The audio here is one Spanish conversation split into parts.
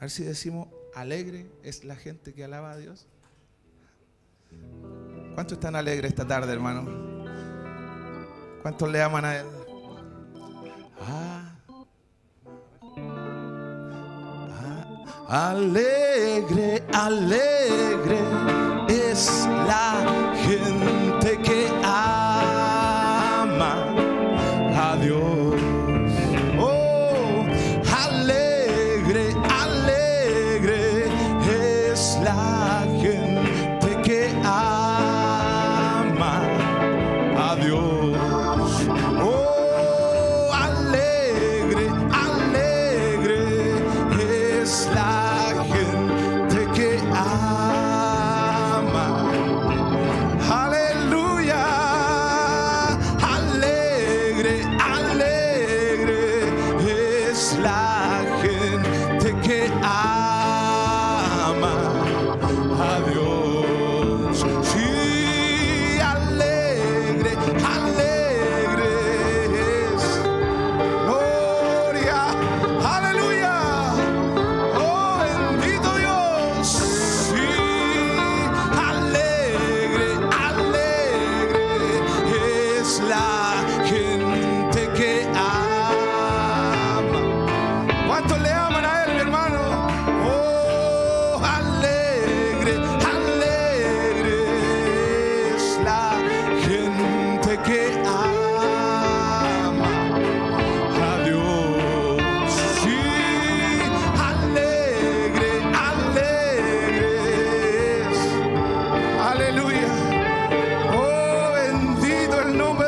A ver si decimos, alegre es la gente que alaba a Dios. ¿Cuántos están alegres esta tarde, hermano? ¿Cuántos le aman a Él? Ah. Ah. Alegre, alegre es la gente Adiós, sí, alegre, alegre, aleluya, oh, bendito el nombre.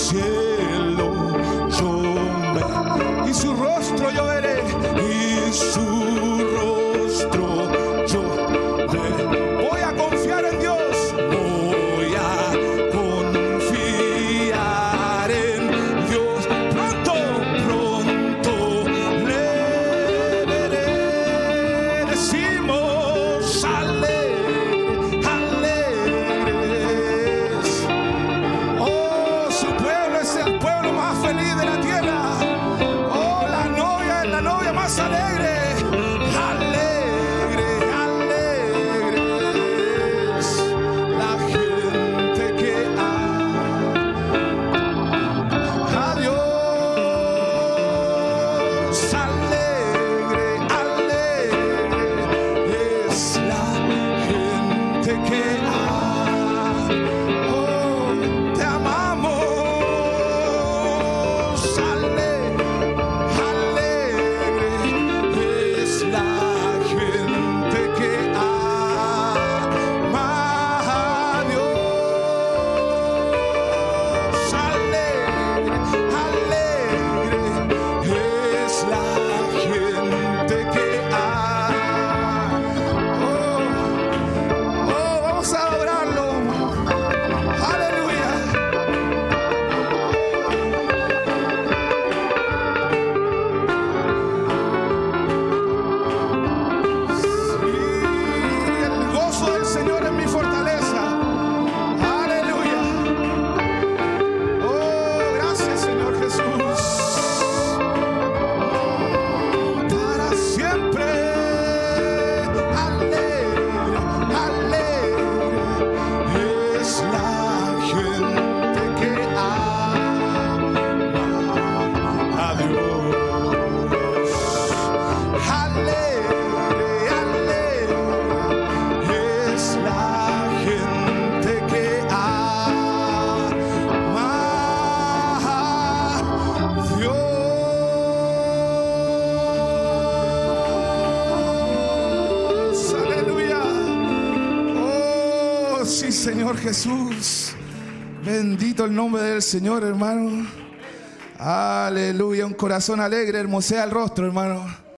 Shit. Música Señor, Señor Jesús. Bendito el nombre del Señor, hermano. Aleluya. Un corazón alegre hermosea el rostro, hermano.